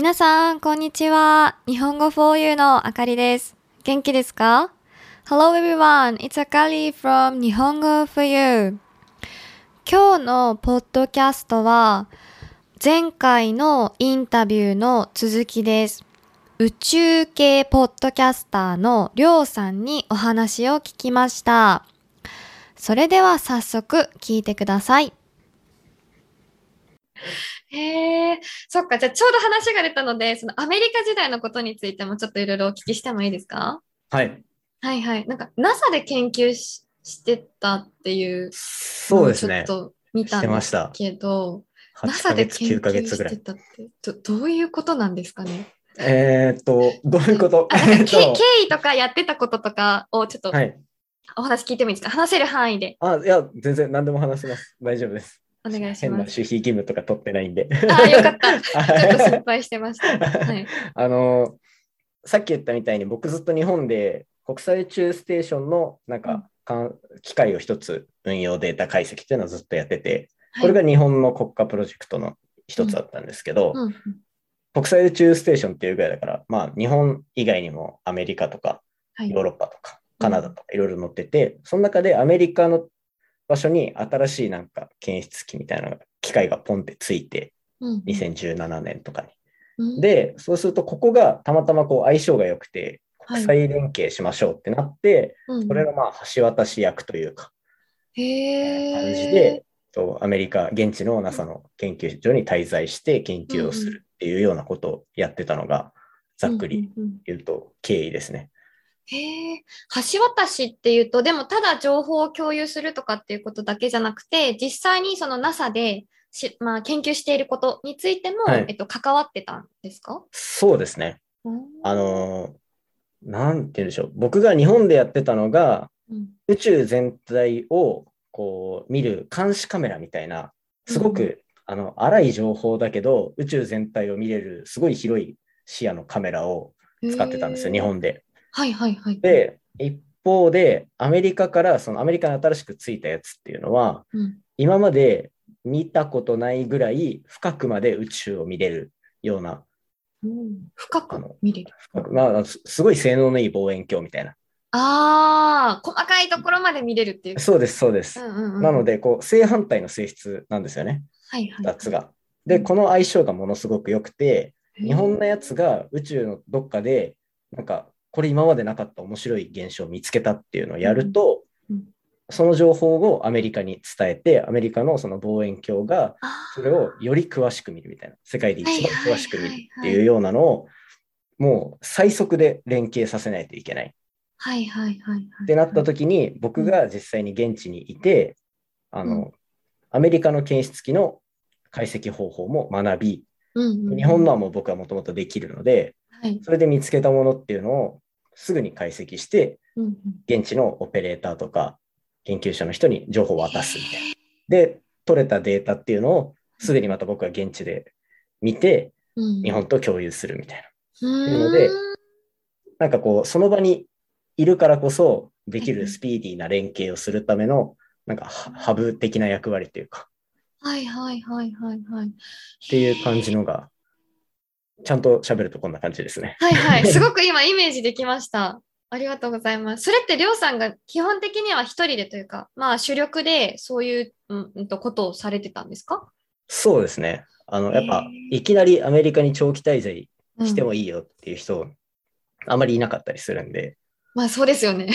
皆さん、こんにちは。日本語 for you のあかりです。元気ですか ?Hello everyone, it's Akari from 日本語 4U 今日のポッドキャストは、前回のインタビューの続きです。宇宙系ポッドキャスターのりょうさんにお話を聞きました。それでは早速聞いてください。へえ、そっか。じゃあちょうど話が出たので、そのアメリカ時代のことについてもちょっといろいろお聞きしてもいいですか？はい。はいはい。なんか NASA で研究ししてたっていうそうですねちょ。っと見たんです。けど、8 NASA で研9ヶ究。してたってど、どういうことなんですかね？えーっと、どういうこと？経と緯とかやってたこととかをちょっとはい。お話聞いてもいいですか？話せる範囲であ、いや、全然何でも話せます。大丈夫です。お願いし変なます。守秘義務とか取ってないんで。ああ、よかった。ちょっと心は配してました。はい。あの、さっき言ったみたいに僕ずっと日本で国際宇宙ステーションのなんか、かん機械を一つ運用データ解析っていうのをずっとやってて、これが日本の国家プロジェクトの一つだったんですけど、うんうん国際宇宙ステーションっていうぐらいだから、まあ日本以外にもアメリカとかはいヨーロッパとかカナダとかいろいろ載ってて、その中でアメリカの場所に新しいなんか検出機みたいな機械がポンってついて、うん2017年とかに。うん。で、そうするとここがたまたまこう相性が良くて、はい。国際連携しましょうってなって、うん。これのまあ橋渡し役というか、へ感じえで、そうアメリカ、現地の NASA の研究所に滞在して研究をするっていうようなことをやってたのが、ざっくりうんうんうん。言うと経緯ですね。へえ、橋渡しっていうと、でもただ情報を共有するとかっていうことだけじゃなくて、実際にその NASA でし、まあ、研究していることについても、はい。えっと、関わってたんですか？そうですね。うんあのーなんて言うんでしょう。僕が日本でやってたのが、うん。宇宙全体をこう見る監視カメラみたいな、すごく、うんあの荒い情報だけど、宇宙全体を見れるすごい広い視野のカメラを使ってたんですよ、日本で。はいはいはい。で、一方で、アメリカから、そのアメリカに新しくついたやつっていうのは、うん今まで見たことないぐらい深くまで宇宙を見れるような、うん深く見れる。深くまあ、すすごい性能のいい望遠鏡みたいな。ああ、細かいところまで見れるっていう。そうです、そうです。うんうんうんなの、で、こう、正反対の性質なんですよね、はいはい。2つが。で、この相性がものすごく良くて、日本のやつが宇宙のどっかで、なんか、これ今までなかった面白い現象を見つけたっていうのをやると、うんうんその情報をアメリカに伝えて、アメリカのその望遠鏡がそれをより詳しく見るみたいな、世界で一番詳しく見るってはいうようなのを、もう最速で連携させないといけない。っはいはいはいはい。てなった時に、僕が実際に現地にいて、あの、アメリカの検出機の解析方法も学び、うんうんうん。日本のはもう僕はもともとできるので、はい。それで見つけたものっていうのをすぐに解析して、うんうん。現地のオペレーターとか研究者の人に情報を渡すみたいな。で、取れたデータっていうのをすぐにまた僕は現地で見て、うん日本と共有するみたいな。ういうのでなんかこう、その場にいるからこそできるスピーディーな連携をするための、なんかハハブ的な役割というか、はいはいはいはいはい。っていう感じのが、ちゃんと喋るとこんな感じですね。はいはい。すごく今イメージできました。ありがとうございます。それってりょうさんが基本的には一人でというか、まあ主力でそういう、うんうんとことをされてたんですか？そうですね。あの、やっぱいきなりアメリカに長期滞在してもいい。いいよっていう人、あまりいなかったりするんで、まあそうですよね。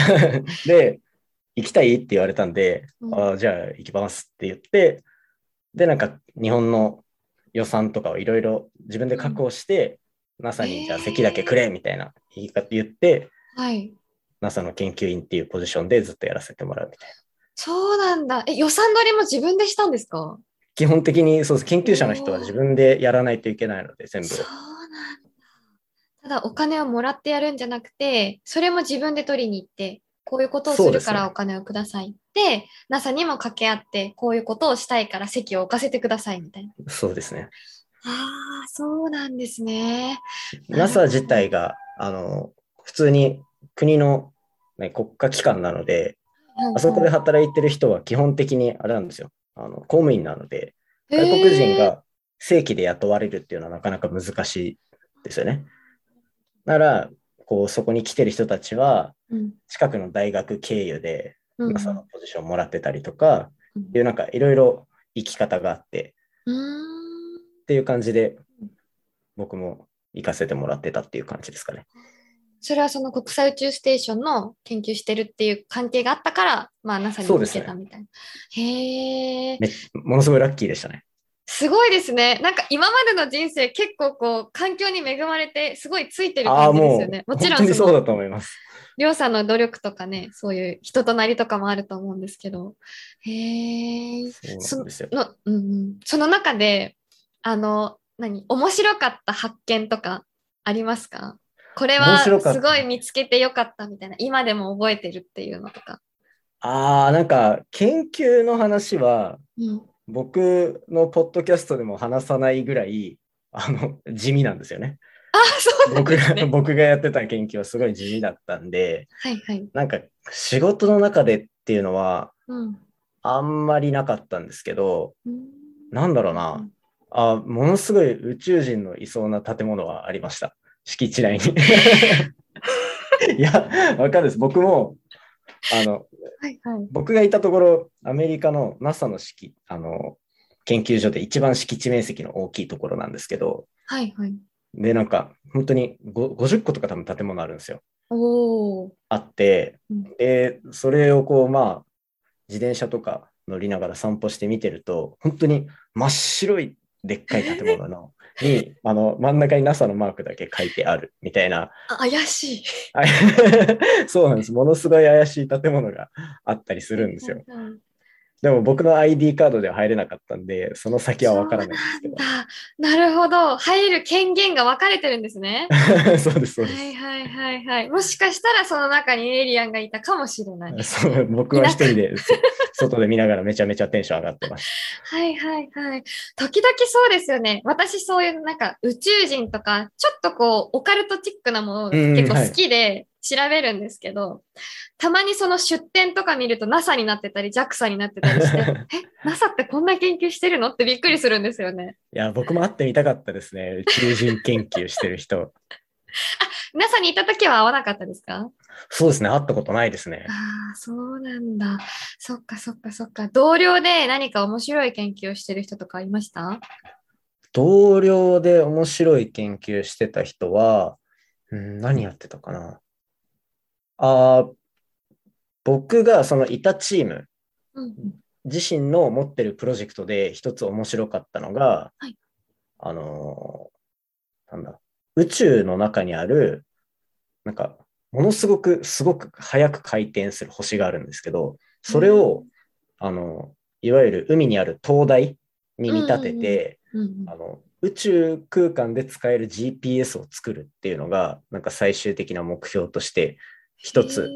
で、行きたいって言われたんで、うんああじゃあ行きますって言って、で、なんか日本の予算とかをいろいろ自分で確保して、NASA にじゃあ席だけくれみたいな言い方言って、はい。NASA の研究員っていうポジションでずっとやらせてもらうみたいな。そうなんだ。え、予算取りも自分でしたんですか？基本的にそうです研究者の人は自分でやらないといけないので、全部。そうなんだ。ただお金をもらってやるんじゃなくて、それも自分で取りに行って、こういうことをするからお金をください。で、NASA にも掛け合って、こういうことをしたいから席を置かせてくださいみたいな。そうですね。ああ、そうなんですね。NASA 自体が、あの、普通に国の、ね、国家機関なので、あそこで働いてる人は基本的にあれなんですよ。あの公務員なので、外国人が正規で雇われるっていうのはなかなか難しいですよね。なら、こう、そこに来てる人たちは、うん近くの大学経由で、うん NASA のポジションもらってたりとか、うんいうなんかいろいろ生き方があって、うーんっていう感じで、僕も行かせてもらってたっていう感じですかね。それはその国際宇宙ステーションの研究してるっていう関係があったから、まあ NASA に行そうですねけたみたいな。へえ。めものすごいラッキーでしたね。すごいですね。なんか今までの人生結構こう環境に恵まれてすごいついてる感じですよね。、もちろ本当にそうだと思います。りょうさんの努力とかね、そういう人となりとかもあると思うんですけど。へえ。そうですよ。の、うんうん、その中で、あの、何、面白かった発見とかありますか？これはすごい見つけてよかったみたいな、今でも覚えてるっていうのとか。ああ、なんか研究の話は、うん、僕のポッドキャストでも話さないぐらい、あの、地味なんですよね。あ、そう僕が、ね。僕がやってた研究はすごい地味だったんで、はいはい。なんか仕事の中でっていうのはうん。あんまりなかったんですけど、うんなんだろうな。あ、ものすごい宇宙人のいそうな建物はありました。敷地内に。いや、わかるんです。僕も、あの、はいはい。僕がいたところ、アメリカの NASA の敷、あの、研究所で一番敷地面積の大きいところなんですけど、はいはい。で、なんか、本当にご50個とか多分建物あるんですよ。おー。あってうん、で、それをこう、まあ、自転車とか乗りながら散歩して見てると、本当に真っ白いでっかい建物の、に、あの、真ん中に NASA のマークだけ書いてあるみたいな、あ怪しい。あ そうなんです。ものすごい怪しい建物があったりするんですよ。うん。でも僕の ID カードでは入れなかったんで、その先はわからないんですけど。だなるほど。入る権限が分かれてるんですね。そうです、そうです。はいはいはいはい。もしかしたらその中にエイリアンがいたかもしれない。そう僕は一人でそ外で見ながらめちゃめちゃテンション上がってましはいはいはい。時々そうですよね。私そういうなんか宇宙人とか、ちょっとこうオカルトチックなものが結構好きで調べるんですけど、たまにその出展とか見ると NASA になってたり JAXA になってたりして、え、NASA ってこんな研究してるのってびっくりするんですよね。た。いや、僕も会ってみたかったですね。宇宙人研究してる人。NASA にいた時は会わなかったですか？そうですね、会ったことないですね。ああ、そうなんだ。そっかそっかそっか。同僚で何か面白い研究をしてる人とかいました？同僚で面白い研究してた人は、うん、何やってたかな？あー僕がそのいたチーム。自身の持ってるプロジェクトで一つ面白かったのが、はい。あのーなんだ、宇宙の中にある、なんか、ものすごく、すごく速く回転する星があるんですけど、それを、あの、いわゆる海にある灯台に見立てて、うんうんあの、宇宙空間で使える GPS を作るっていうのが、なんか最終的な目標として、一つ、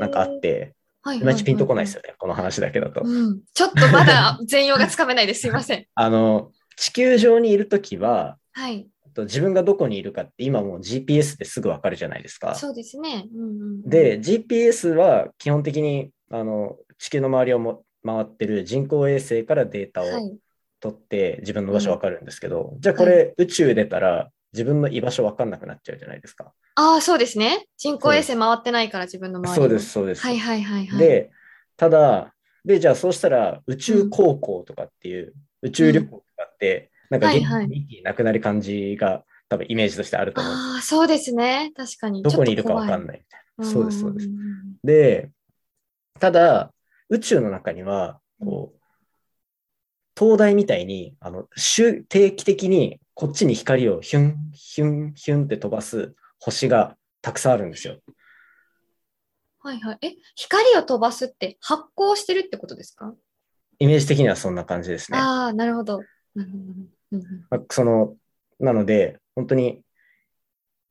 なんかあっ、て、はいいまいちピンとこないですよね、この話だけだと。うん、ちょっとまだ 全容がつかめないです。すいません。あの、地球上にいるときは、はい。と自分がどこにいるかって今もう GPS ですぐわかるじゃないですか。そうですね。うんうん、で、GPS は基本的にあの地球の周りをも回ってる人工衛星からデータをはい。取って自分の場所わかるんですけど、じゃあこれ、宇宙出たら自分の居場所わかんなくなっちゃうじゃないですか。ああ、そうですね。人工衛星回ってないから自分の周りそうです、そうです。はいはいはいはい。、で、ただ、で、じゃあそうしたら宇宙航行とかっていう、宇宙旅行とかって、なんか元気なくなる感じが多分イメージとしてあると思うああ、そうですね。確かに。どこにいるかわかんい。ないみたいな。そうです、そうですん。んで、ただ、宇宙の中には、こう、灯台みたいに、あの、週定期的にこっちに光をヒュン、ヒュン、ヒュンって飛ばす星がたくさんあるんですよ。はいはい。え、光を飛ばすって発光してるってことですか、イメージ的にはそんな感じですね。ああ、なるほど。その、なので、本当に、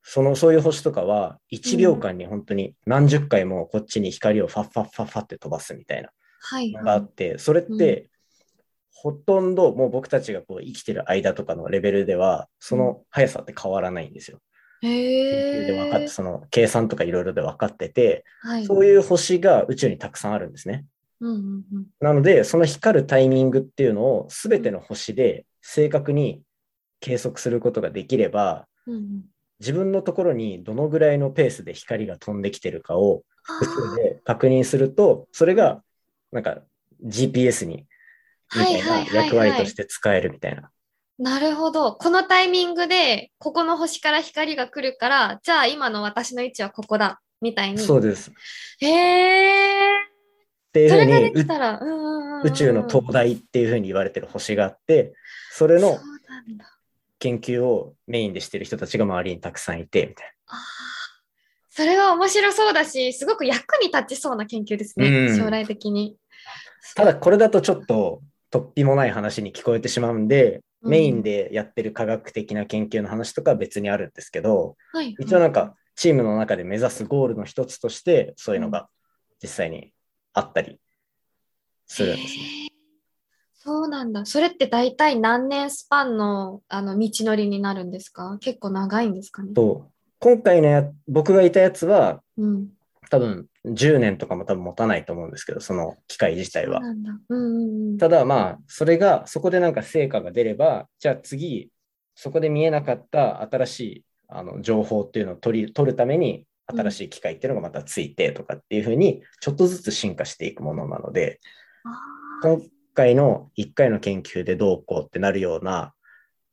その、そういう星とかは、1秒間に本当に何十回もこっちに光をファッファッファッファって飛ばすみたいなはいのがはい。あって、それって、ほとんどもう僕たちがこう生きてる間とかのレベルでは、その速さって変わらないんですよ。研へ究で分かって、え。その計算とかいろいろで分かってて、はい。そういう星が宇宙にたくさんあるんですね。うんうんうん。なので、その光るタイミングっていうのを全ての星で正確に計測することができれば、うん自分のところにどのぐらいのペースで光が飛んできてるかをあ複数で確認すると、それがなんか GPS にみたいな役割として使えるみたいな。なるほど。このタイミングで、ここの星から光が来るから、じゃあ今の私の位置はここだ。みたいに。そうです。っへえ。ていうふうに宇宙の灯台っていうふうに言われてる星があって、それの。研究をメインでしてる人たちが周りにたくさんいて、みたいあーそれは面白そうだし、すごく役に立ちそうな研究ですね。うん将来的に。な。ただこれだとちょっと突飛もない話に聞こえてしまうんで、うんメインでやってる科学的な研究の話とかは別にあるんですけど、はい、一応なんかチームの中で目指すゴールの一つとして、そういうのが実際にあったりするんですね。そうなんだ。それって大体何年スパンのあの道のりになるんですか？結構長いんですかね？と、今回のや僕がいたやつはうん。多分10年とかも多分持たないと思うんですけど、その機械自体は。ただまあ、それが、そこでなんか成果が出れば、じゃあ次、そこで見えなかった新しいあの情報っていうのを取り取るために、新しい機械っていうのがまたついてとかっていうふうに、ちょっとずつ進化していくものなので、今回の1回の研究でどうこうってなるような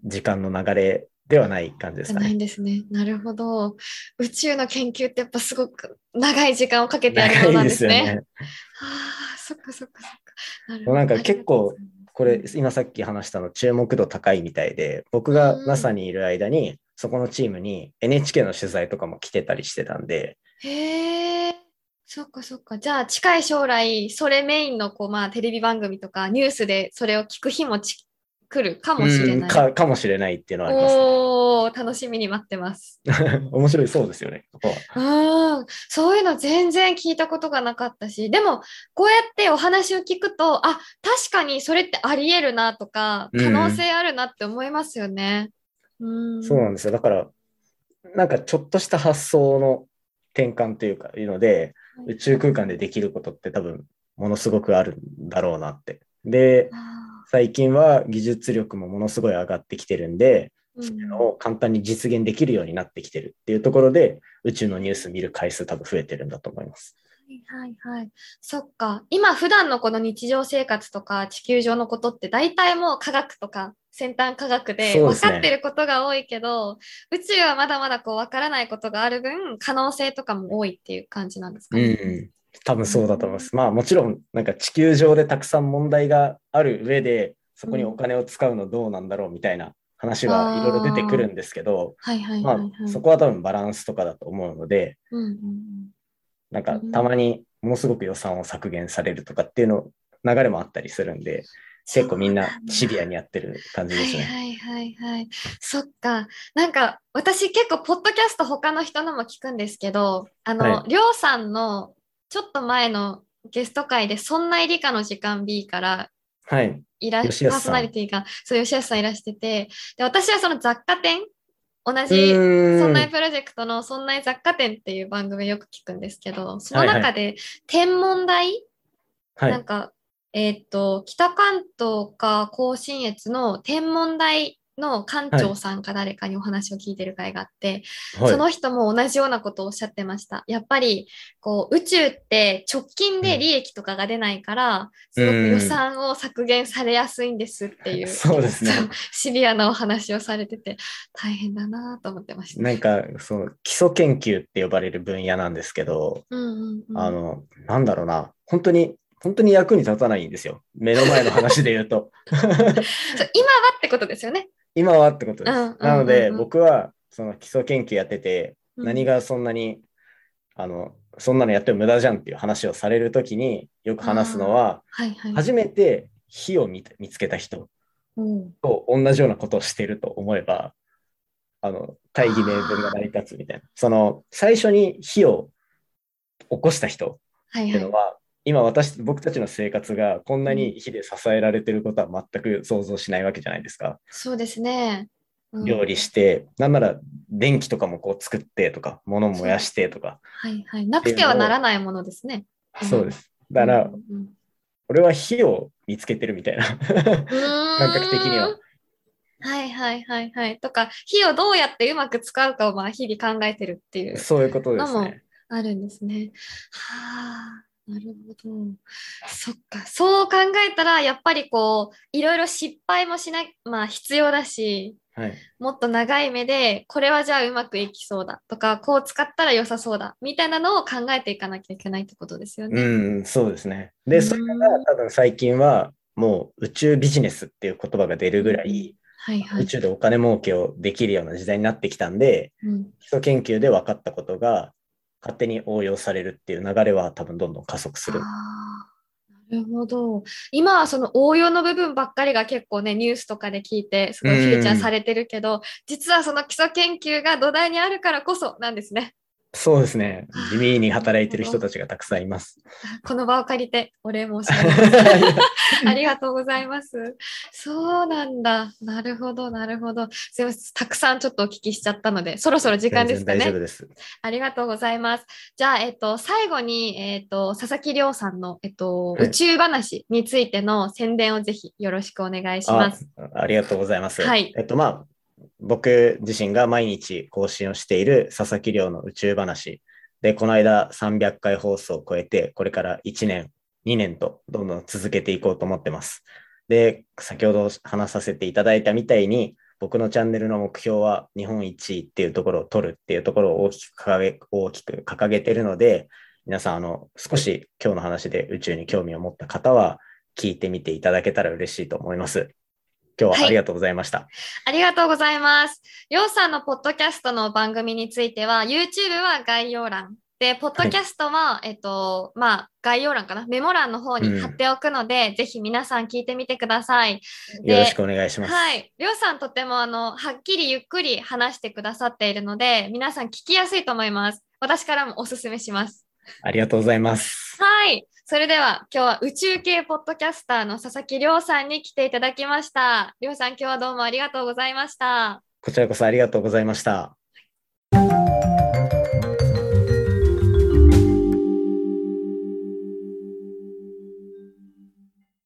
時間の流れではない感じですかねないん。ですね。なるほど。宇宙の研究ってやっぱすごく長い時間をかけてやるもの長ないんですすでよね。ね。ああ、そっかそっかそっか。なるほどなんか結構、これ今さっき話したの注目度高いみたいで、僕がうん NASA にいる間に、そこのチームに NHK の取材とかも来てたりしてたんで、へえ、そっかそっか。じゃあ近い将来、それメインのこう、まあ、テレビ番組とかニュースでそれを聞く日もち来るかもしれうんない。かかもしれないっていうのはあります、ね。おー、楽しみに待ってます。面白いそうですよね。ここはうん、そういうの全然聞いたことがなかったし、でも、こうやってお話を聞くと、あ、確かにそれってあり得るなとか、うん可能性あるなって思いますよね。うん。そうなんですよ。だから、なんかちょっとした発想の転換というか、いうので、宇宙空間でできることって多分、ものすごくあるんだろうなって。で、あ最近は技術力もものすごい上がってきてるんで、ーそういうのを簡単に実現できるようになってきてるっていうところで、宇宙のニュース見る回数多分増えてるんだと思います。はいはいはい。そっか。今普段のこの日常生活とか地球上のことって大体もう科学とか先端科学で分かってることが多いけど、宇宙はまだまだこう分からないことがある分可能性とかも多いっていう感じなんですかね。うん。多分そうだと思います。まあもちろん、なんか地球上でたくさん問題がある上で、そこにお金を使うのどうなんだろうみたいな話はいろいろ出てくるんですけど、そこは多分バランスとかだと思うので、うんなんかたまにものすごく予算を削減されるとかっていうの流れもあったりするんで、結構みんなシビアにやってる感じですね。はいはいはいはい。そっか。なんか私結構ポッドキャスト他の人のも聞くんですけど、あの、はりょうさんのちょっと前のゲスト会でそんな理科の時間 B からはい。いらパーソナリティが、そう、吉安さんいらしてて、で、私はその雑貨店、同うじ、そんなプロジェクトのそんな雑貨店っていう番組をよく聞くんですけど、その中で天文台、はい。なんか、えーっと、北関東か甲信越の天文台の館長さんか誰かにお話を聞いてる会があって、はいその人も同じようなことをおっしゃってました。やっぱり、こう、宇宙って直近で利益とかが出ないから、すごく予算を削減されやすいんですっていう、そうですねシビアなお話をされてて、大変だなと思ってました。なんか、その基礎研究って呼ばれる分野なんですけど、うんうんうん、あの、なんだろうな、本当に、本当に役に立たないんですよ。目の前の話で言うと。今はってことですよね。今はってことです。うんうんうんうんなので、僕は、その基礎研究やってて、うん何がそんなに、あの、そんなのやっても無駄じゃんっていう話をされるときによく話すのは、はいはい。初めて火を見て見つけた人うんと同じようなことをしてると思えば、あの、大義名分が成り立つみたいな。その、最初に火を起こした人はいはいっていうの。は、今私、僕たちの生活がこんなに火で支えられてることは全く想像しないわけじゃないですか。そうですね。うん料理して、なんなら電気とかもこう作ってとか、物燃やしてとか、はいはい。なくてはならないものですね。うんそうです。だから、うんうん俺は火を見つけてるみたいな。感感覚的には。はいはいはいはい。とか、火をどうやってうまく使うかをまあ日々考えてるっていうそういうことですね。あるんですね。はあ、なるほど。そっか。そう考えたら、やっぱりこう、いろいろ失敗もしな、まあ必要だし、はい。もっと長い目で、これはじゃあうまくいきそうだとか、こう使ったら良さそうだみたいなのを考えていかなきゃいけないってことですよね。うん、そうですね。で、うんそれが多分最近はもう宇宙ビジネスっていう言葉が出るぐらい、はいはい。宇宙でお金儲けをできるような時代になってきたんで、うん基礎研究で分かったことが勝手に応用されるっていう流れは多分どんどん加速する。なるほど。今はその応用の部分ばっかりが結構ね、ニュースとかで聞いて、すごいフューチャーされてるけど、実はその基礎研究が土台にあるからこそなんですね。そうですね。地味に働いてる人たちがたくさんいます。この場を借りてお礼申し上げます。ありがとうございます。そうなんだ。なるほど、なるほど。すいません。たくさんちょっとお聞きしちゃったので、そろそろ時間ですかね。大丈夫です。ありがとうございます。じゃあ、えっと、最後に、えっと、佐々木亮さんの、えっと、はい宇宙話についての宣伝をぜひよろしくお願いします。あありがとうございます。はいえっと、まあ、僕自身が毎日更新をしている佐々木亮の宇宙話。で、この間300回放送を超えて、これから1年、2年とどんどん続けていこうと思ってます。で、先ほど話させていただいたみたいに、僕のチャンネルの目標は日本一っていうところを取るっていうところを大きく掲げ大きく掲げてるので、皆さん、あの、少し今日の話で宇宙に興味を持った方は、聞いてみていただけたら嬉しいと思います。今日はありがとうございました。ありがとうございます。りょうさんのポッドキャストの番組については、YouTube は概要欄。で、ポッドキャストは、えっと、まあ、概要欄かな、メモ欄の方に貼っておくので、ぜひ皆さん聞いてみてください。でよろしくお願いします。はい。りょうさんとても、あの、はっきりゆっくり話してくださっているので、皆さん聞きやすいと思います。私からもおすすめします。ありがとうございます。はい。それでは今日は宇宙系ポッドキャスターの佐々木亮さんに来ていただきました。亮さん、今日はどうもありがとうございました。こちらこそありがとうございました。はい